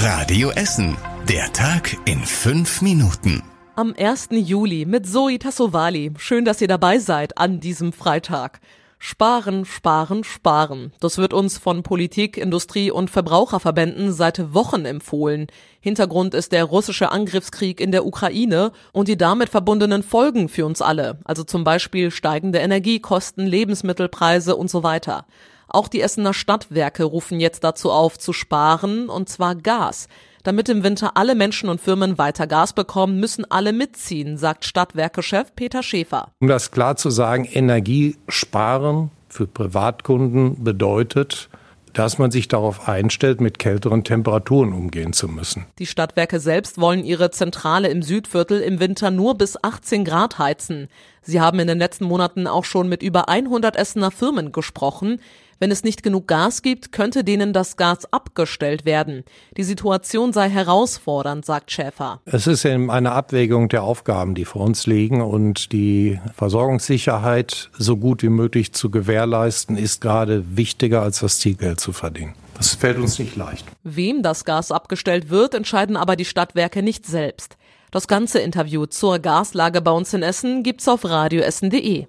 Radio Essen. Der Tag in fünf Minuten. Am 1. Juli mit Zoe Tassovali. Schön, dass ihr dabei seid an diesem Freitag. Sparen, sparen, sparen. Das wird uns von Politik, Industrie und Verbraucherverbänden seit Wochen empfohlen. Hintergrund ist der russische Angriffskrieg in der Ukraine und die damit verbundenen Folgen für uns alle, also zum Beispiel steigende Energiekosten, Lebensmittelpreise und so weiter. Auch die Essener Stadtwerke rufen jetzt dazu auf, zu sparen, und zwar Gas. Damit im Winter alle Menschen und Firmen weiter Gas bekommen, müssen alle mitziehen, sagt Stadtwerkechef Peter Schäfer. Um das klar zu sagen, Energiesparen für Privatkunden bedeutet, dass man sich darauf einstellt, mit kälteren Temperaturen umgehen zu müssen. Die Stadtwerke selbst wollen ihre Zentrale im Südviertel im Winter nur bis 18 Grad heizen. Sie haben in den letzten Monaten auch schon mit über 100 Essener Firmen gesprochen. Wenn es nicht genug Gas gibt, könnte denen das Gas abgestellt werden. Die Situation sei herausfordernd, sagt Schäfer. Es ist eben eine Abwägung der Aufgaben, die vor uns liegen und die Versorgungssicherheit so gut wie möglich zu gewährleisten, ist gerade wichtiger als das Zielgeld zu verdienen. Das fällt uns nicht leicht. Wem das Gas abgestellt wird, entscheiden aber die Stadtwerke nicht selbst. Das ganze Interview zur Gaslage bei uns in Essen gibt's auf radioessen.de.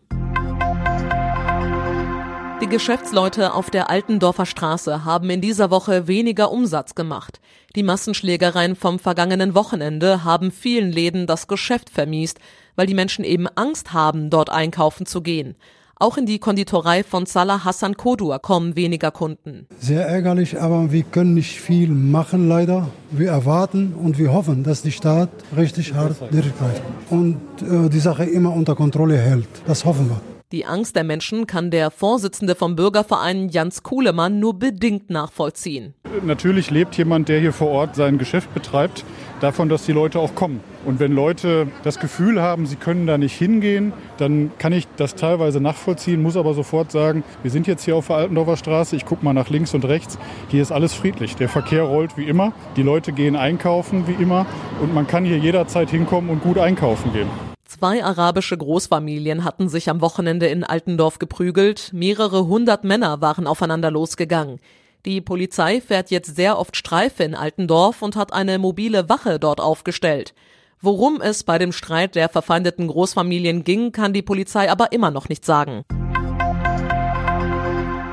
Die Geschäftsleute auf der Altendorfer Straße haben in dieser Woche weniger Umsatz gemacht. Die Massenschlägereien vom vergangenen Wochenende haben vielen Läden das Geschäft vermiest, weil die Menschen eben Angst haben, dort einkaufen zu gehen. Auch in die Konditorei von Salah Hassan Kodur kommen weniger Kunden. Sehr ärgerlich, aber wir können nicht viel machen leider. Wir erwarten und wir hoffen, dass die Staat richtig hart durchgreift und äh, die Sache immer unter Kontrolle hält. Das hoffen wir. Die Angst der Menschen kann der Vorsitzende vom Bürgerverein Jans Kuhlemann nur bedingt nachvollziehen. Natürlich lebt jemand, der hier vor Ort sein Geschäft betreibt, davon, dass die Leute auch kommen. Und wenn Leute das Gefühl haben, sie können da nicht hingehen, dann kann ich das teilweise nachvollziehen, muss aber sofort sagen, wir sind jetzt hier auf der Altendorfer Straße, ich gucke mal nach links und rechts, hier ist alles friedlich. Der Verkehr rollt wie immer, die Leute gehen einkaufen wie immer und man kann hier jederzeit hinkommen und gut einkaufen gehen. Zwei arabische Großfamilien hatten sich am Wochenende in Altendorf geprügelt, mehrere hundert Männer waren aufeinander losgegangen. Die Polizei fährt jetzt sehr oft Streife in Altendorf und hat eine mobile Wache dort aufgestellt. Worum es bei dem Streit der verfeindeten Großfamilien ging, kann die Polizei aber immer noch nicht sagen.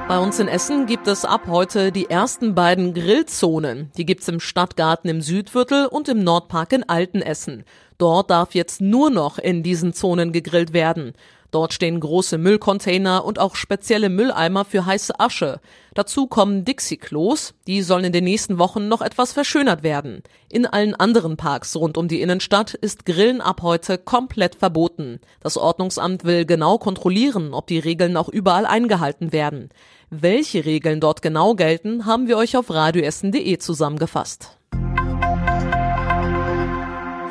Bei uns in Essen gibt es ab heute die ersten beiden Grillzonen. Die gibt's im Stadtgarten im Südviertel und im Nordpark in Altenessen. Dort darf jetzt nur noch in diesen Zonen gegrillt werden. Dort stehen große Müllcontainer und auch spezielle Mülleimer für heiße Asche. Dazu kommen Dixie-Klos, die sollen in den nächsten Wochen noch etwas verschönert werden. In allen anderen Parks rund um die Innenstadt ist Grillen ab heute komplett verboten. Das Ordnungsamt will genau kontrollieren, ob die Regeln auch überall eingehalten werden. Welche Regeln dort genau gelten, haben wir euch auf radioessen.de zusammengefasst.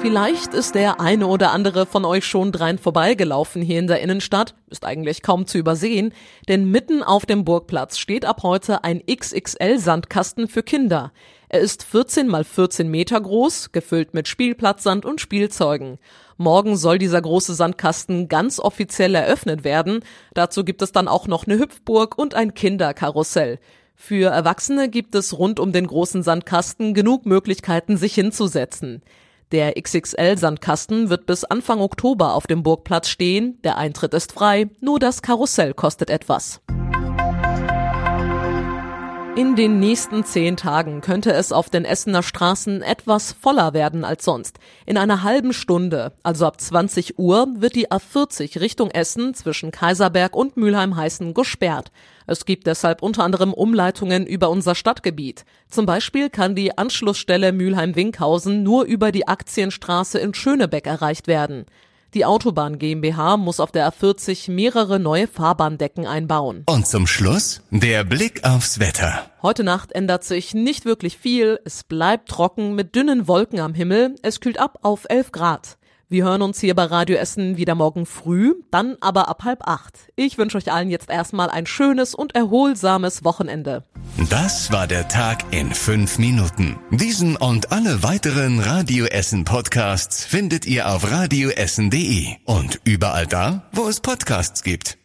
Vielleicht ist der eine oder andere von euch schon drein vorbeigelaufen hier in der Innenstadt, ist eigentlich kaum zu übersehen, denn mitten auf dem Burgplatz steht ab heute ein XXL-Sandkasten für Kinder. Er ist 14 mal 14 Meter groß, gefüllt mit Spielplatzsand und Spielzeugen. Morgen soll dieser große Sandkasten ganz offiziell eröffnet werden. Dazu gibt es dann auch noch eine Hüpfburg und ein Kinderkarussell. Für Erwachsene gibt es rund um den großen Sandkasten genug Möglichkeiten, sich hinzusetzen. Der XXL-Sandkasten wird bis Anfang Oktober auf dem Burgplatz stehen. Der Eintritt ist frei, nur das Karussell kostet etwas. In den nächsten zehn Tagen könnte es auf den Essener Straßen etwas voller werden als sonst. In einer halben Stunde, also ab 20 Uhr, wird die A40 Richtung Essen zwischen Kaiserberg und Mülheim-Heißen gesperrt. Es gibt deshalb unter anderem Umleitungen über unser Stadtgebiet. Zum Beispiel kann die Anschlussstelle Mülheim-Winkhausen nur über die Aktienstraße in Schönebeck erreicht werden. Die Autobahn GmbH muss auf der A40 mehrere neue Fahrbahndecken einbauen. Und zum Schluss der Blick aufs Wetter. Heute Nacht ändert sich nicht wirklich viel. Es bleibt trocken mit dünnen Wolken am Himmel. Es kühlt ab auf 11 Grad. Wir hören uns hier bei Radio Essen wieder morgen früh, dann aber ab halb acht. Ich wünsche euch allen jetzt erstmal ein schönes und erholsames Wochenende. Das war der Tag in fünf Minuten. Diesen und alle weiteren Radio Essen Podcasts findet ihr auf radioessen.de und überall da, wo es Podcasts gibt.